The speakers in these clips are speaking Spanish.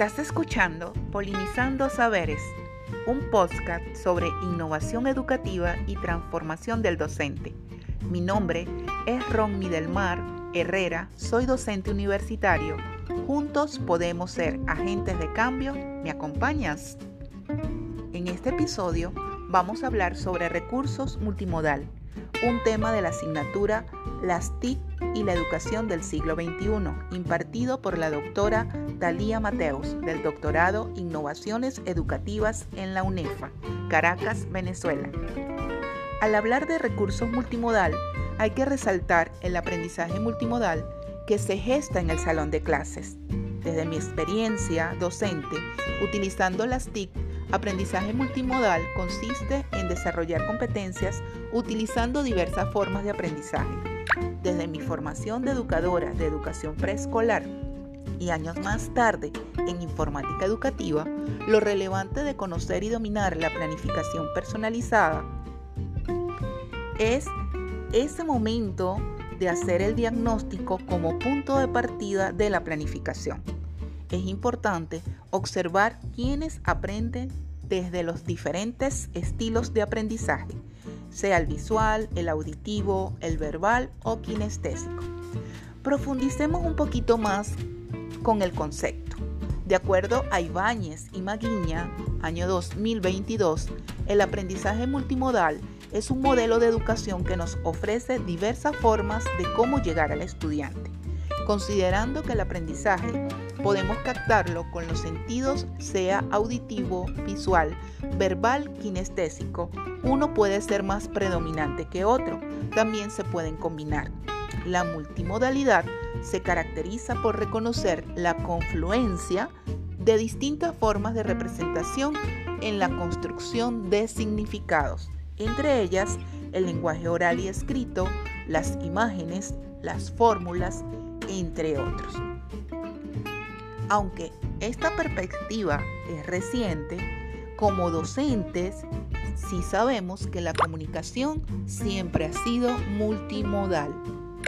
Estás escuchando Polinizando Saberes, un podcast sobre innovación educativa y transformación del docente. Mi nombre es Ron Midelmar Herrera, soy docente universitario. Juntos podemos ser agentes de cambio. ¿Me acompañas? En este episodio vamos a hablar sobre recursos multimodal, un tema de la asignatura Las TIC y la educación del siglo XXI, impartido por la doctora Talía Mateus, del doctorado Innovaciones Educativas en la UNEFA, Caracas, Venezuela. Al hablar de recursos multimodal, hay que resaltar el aprendizaje multimodal que se gesta en el salón de clases. Desde mi experiencia docente, utilizando las TIC, aprendizaje multimodal consiste en desarrollar competencias utilizando diversas formas de aprendizaje desde mi formación de educadora de educación preescolar y años más tarde en informática educativa, lo relevante de conocer y dominar la planificación personalizada es ese momento de hacer el diagnóstico como punto de partida de la planificación. Es importante observar quiénes aprenden desde los diferentes estilos de aprendizaje sea el visual, el auditivo, el verbal o kinestésico. Profundicemos un poquito más con el concepto. De acuerdo a Ibáñez y Maguiña, año 2022, el aprendizaje multimodal es un modelo de educación que nos ofrece diversas formas de cómo llegar al estudiante. Considerando que el aprendizaje podemos captarlo con los sentidos, sea auditivo, visual, verbal, kinestésico, uno puede ser más predominante que otro. También se pueden combinar. La multimodalidad se caracteriza por reconocer la confluencia de distintas formas de representación en la construcción de significados, entre ellas el lenguaje oral y escrito, las imágenes, las fórmulas, entre otros. Aunque esta perspectiva es reciente, como docentes sí sabemos que la comunicación siempre ha sido multimodal.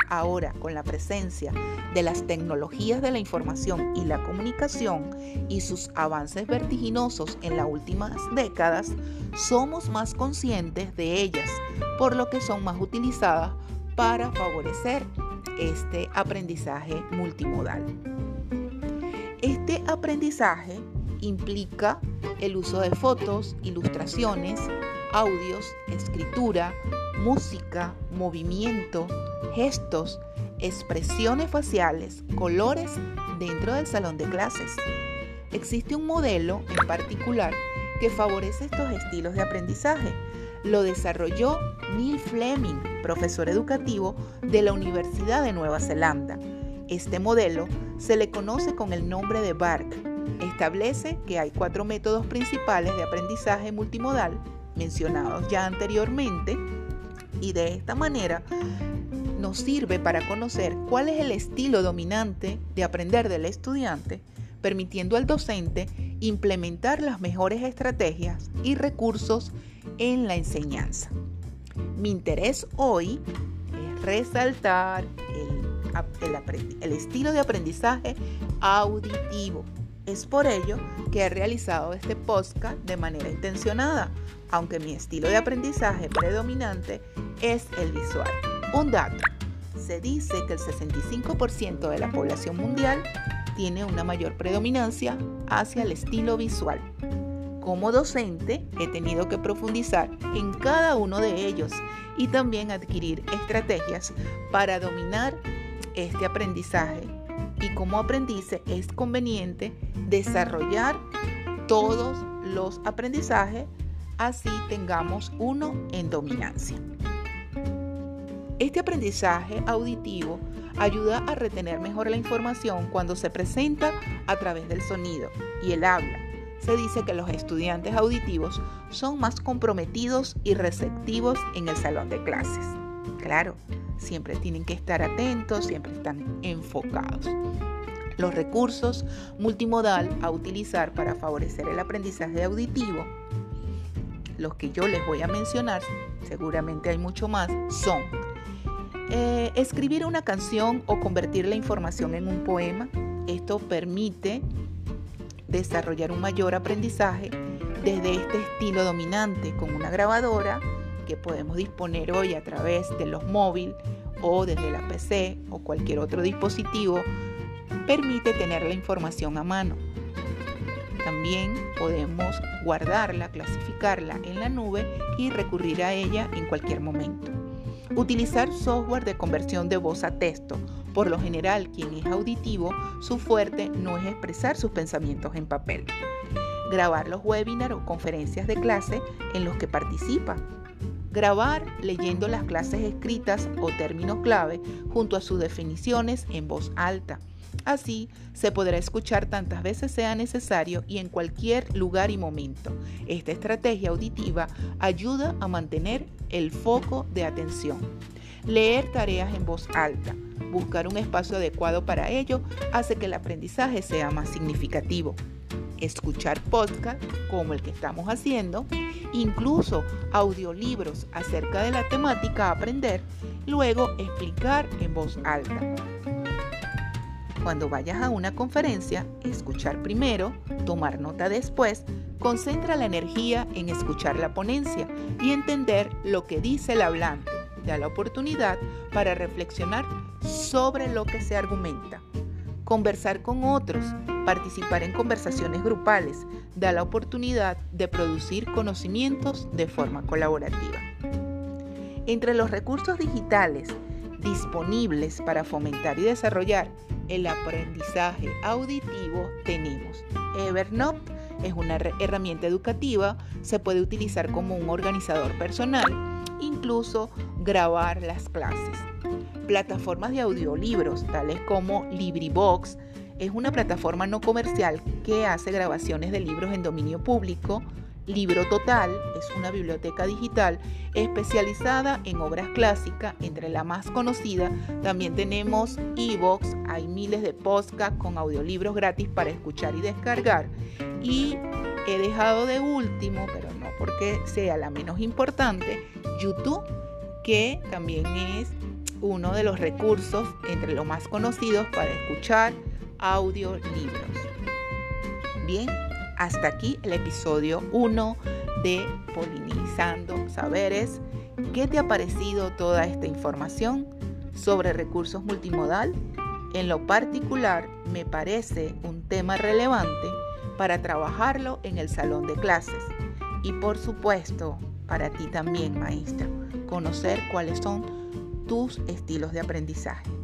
Ahora, con la presencia de las tecnologías de la información y la comunicación y sus avances vertiginosos en las últimas décadas, somos más conscientes de ellas, por lo que son más utilizadas para favorecer este aprendizaje multimodal. Este aprendizaje implica el uso de fotos, ilustraciones, audios, escritura, música, movimiento, gestos, expresiones faciales, colores dentro del salón de clases. Existe un modelo en particular que favorece estos estilos de aprendizaje lo desarrolló Neil Fleming, profesor educativo de la Universidad de Nueva Zelanda. Este modelo se le conoce con el nombre de BARC. Establece que hay cuatro métodos principales de aprendizaje multimodal mencionados ya anteriormente y de esta manera nos sirve para conocer cuál es el estilo dominante de aprender del estudiante, permitiendo al docente implementar las mejores estrategias y recursos en la enseñanza. Mi interés hoy es resaltar el, estilo de aprendizaje auditivo. Es por ello que he realizado este podcast de manera intencionada, aunque mi estilo de aprendizaje predominante es el visual. Un dato, se dice que el 65% de la población mundial tiene una mayor predominancia hacia el estilo visual. Como docente he tenido que profundizar en cada uno de ellos y también adquirir estrategias para dominar este aprendizaje. Y como aprendice es conveniente desarrollar todos los aprendizajes, así tengamos uno en dominancia. Este aprendizaje auditivo ayuda a retener mejor la información cuando se presenta a través del sonido y el habla se dice que los estudiantes auditivos son más comprometidos y receptivos en el salón de clases. Claro, siempre tienen que estar atentos, siempre están enfocados. Los recursos multimodal a utilizar para favorecer el aprendizaje auditivo, los que yo les voy a mencionar, seguramente hay mucho más, son eh, escribir una canción o convertir la información en un poema. Esto permite desarrollar un mayor aprendizaje desde este estilo dominante con una grabadora que podemos disponer hoy a través de los móviles o desde la PC o cualquier otro dispositivo, permite tener la información a mano. También podemos guardarla, clasificarla en la nube y recurrir a ella en cualquier momento. Utilizar software de conversión de voz a texto. Por lo general, quien es auditivo, su fuerte no es expresar sus pensamientos en papel. Grabar los webinars o conferencias de clase en los que participa. Grabar leyendo las clases escritas o términos clave junto a sus definiciones en voz alta. Así se podrá escuchar tantas veces sea necesario y en cualquier lugar y momento. Esta estrategia auditiva ayuda a mantener el foco de atención. Leer tareas en voz alta. Buscar un espacio adecuado para ello hace que el aprendizaje sea más significativo. Escuchar podcast como el que estamos haciendo, incluso audiolibros acerca de la temática aprender, luego explicar en voz alta. Cuando vayas a una conferencia, escuchar primero, tomar nota después, concentra la energía en escuchar la ponencia y entender lo que dice el hablante. Da la oportunidad para reflexionar sobre lo que se argumenta. Conversar con otros, participar en conversaciones grupales, da la oportunidad de producir conocimientos de forma colaborativa. Entre los recursos digitales disponibles para fomentar y desarrollar el aprendizaje auditivo tenemos Evernote, es una herramienta educativa, se puede utilizar como un organizador personal, incluso grabar las clases. Plataformas de audiolibros, tales como LibriVox, es una plataforma no comercial que hace grabaciones de libros en dominio público, Libro Total es una biblioteca digital especializada en obras clásicas, entre la más conocida también tenemos Evox, hay miles de podcasts con audiolibros gratis para escuchar y descargar. Y he dejado de último, pero no porque sea la menos importante, YouTube, que también es uno de los recursos entre los más conocidos para escuchar audiolibros. Bien, hasta aquí el episodio 1 de Polinizando Saberes. ¿Qué te ha parecido toda esta información sobre recursos multimodal? En lo particular, me parece un tema relevante para trabajarlo en el salón de clases. Y por supuesto, para ti también, maestro, conocer cuáles son tus estilos de aprendizaje.